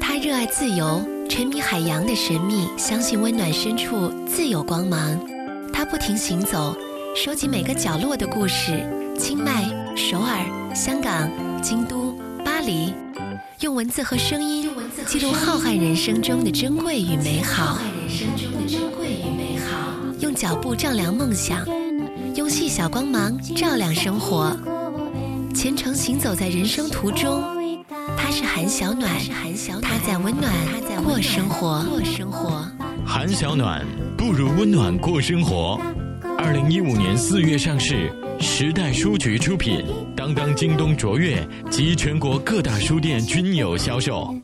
他热爱自由，沉迷海洋的神秘，相信温暖深处自有光芒。他不停行走，收集每个角落的故事。清迈、首尔、香港、京都、巴黎，用文字和声音记录浩瀚人生中的珍贵与美好。浩瀚人生中的珍贵与美好用脚步丈量梦想，用细小光芒照亮生活。虔诚行走在人生途中，是韩小暖，他在温暖过生活。韩小暖不如温暖过生活。二零一五年四月上市，时代书局出品，当当、京东、卓越及全国各大书店均有销售。